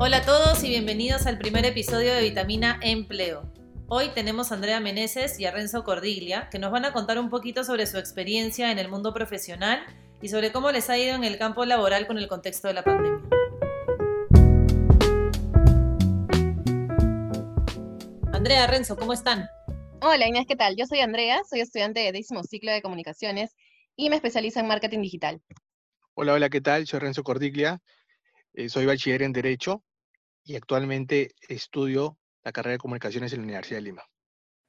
Hola a todos y bienvenidos al primer episodio de Vitamina Empleo. Hoy tenemos a Andrea Meneses y a Renzo Cordiglia, que nos van a contar un poquito sobre su experiencia en el mundo profesional y sobre cómo les ha ido en el campo laboral con el contexto de la pandemia. Andrea, Renzo, ¿cómo están? Hola Inés, ¿qué tal? Yo soy Andrea, soy estudiante de décimo ciclo de comunicaciones y me especializo en marketing digital. Hola, hola, ¿qué tal? Soy Renzo Cordiglia, eh, soy bachiller en Derecho y actualmente estudio la carrera de comunicaciones en la Universidad de Lima.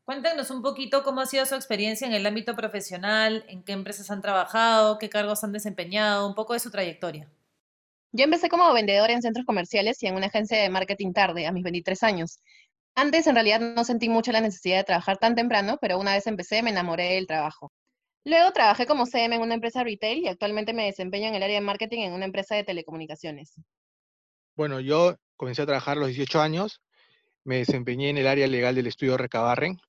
Cuéntenos un poquito cómo ha sido su experiencia en el ámbito profesional, en qué empresas han trabajado, qué cargos han desempeñado, un poco de su trayectoria. Yo empecé como vendedora en centros comerciales y en una agencia de marketing tarde, a mis 23 años. Antes en realidad no sentí mucho la necesidad de trabajar tan temprano, pero una vez empecé me enamoré del trabajo. Luego trabajé como CM en una empresa retail y actualmente me desempeño en el área de marketing en una empresa de telecomunicaciones. Bueno, yo comencé a trabajar a los 18 años, me desempeñé en el área legal del estudio Recabarren,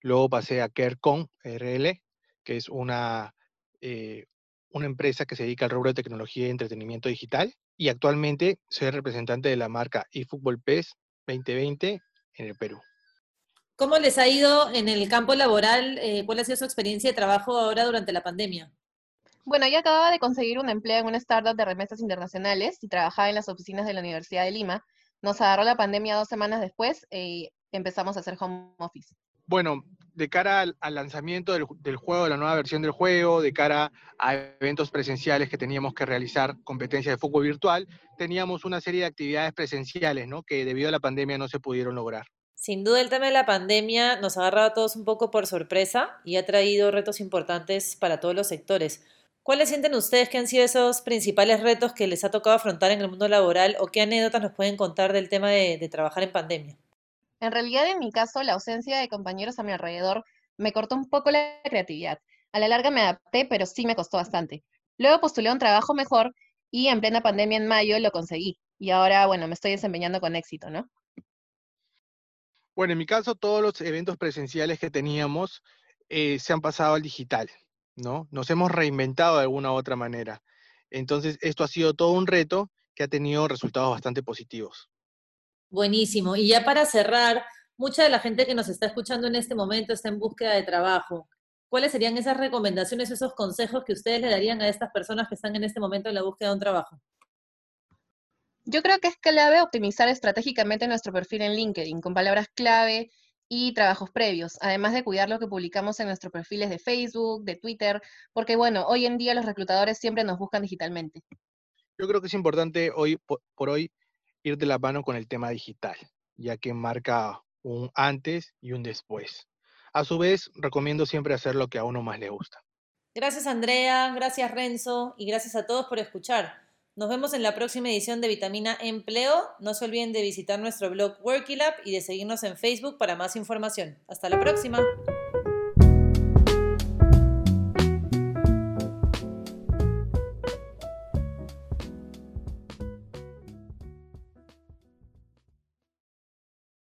luego pasé a Kercon RL, que es una, eh, una empresa que se dedica al rubro de tecnología y entretenimiento digital, y actualmente soy representante de la marca eFootball PES 2020 en el Perú. ¿Cómo les ha ido en el campo laboral? Eh, ¿Cuál ha sido su experiencia de trabajo ahora durante la pandemia? Bueno, yo acababa de conseguir un empleo en una startup de remesas internacionales y trabajaba en las oficinas de la Universidad de Lima. Nos agarró la pandemia dos semanas después y empezamos a hacer home office. Bueno, de cara al, lanzamiento del, del, juego, de la nueva versión del juego, de cara a eventos presenciales que teníamos que realizar, competencias de fútbol virtual, teníamos una serie de actividades presenciales, ¿no? Que debido a la pandemia no se pudieron lograr. Sin duda el tema de la pandemia nos ha agarrado a todos un poco por sorpresa y ha traído retos importantes para todos los sectores. ¿Cuáles sienten ustedes que han sido esos principales retos que les ha tocado afrontar en el mundo laboral o qué anécdotas nos pueden contar del tema de, de trabajar en pandemia? En realidad, en mi caso, la ausencia de compañeros a mi alrededor me cortó un poco la creatividad. A la larga me adapté, pero sí me costó bastante. Luego postulé un trabajo mejor y en plena pandemia en mayo lo conseguí. Y ahora, bueno, me estoy desempeñando con éxito, ¿no? Bueno, en mi caso, todos los eventos presenciales que teníamos eh, se han pasado al digital, ¿no? Nos hemos reinventado de alguna u otra manera. Entonces, esto ha sido todo un reto que ha tenido resultados bastante positivos. Buenísimo. Y ya para cerrar, mucha de la gente que nos está escuchando en este momento está en búsqueda de trabajo. ¿Cuáles serían esas recomendaciones, esos consejos que ustedes le darían a estas personas que están en este momento en la búsqueda de un trabajo? Yo creo que es clave optimizar estratégicamente nuestro perfil en LinkedIn con palabras clave y trabajos previos, además de cuidar lo que publicamos en nuestros perfiles de Facebook, de Twitter, porque bueno, hoy en día los reclutadores siempre nos buscan digitalmente. Yo creo que es importante hoy por, hoy ir de la mano con el tema digital, ya que marca un antes y un después. A su vez, recomiendo siempre hacer lo que a uno más le gusta. Gracias Andrea, gracias Renzo y gracias a todos por escuchar. Nos vemos en la próxima edición de Vitamina Empleo. No se olviden de visitar nuestro blog Workilab y de seguirnos en Facebook para más información. Hasta la próxima.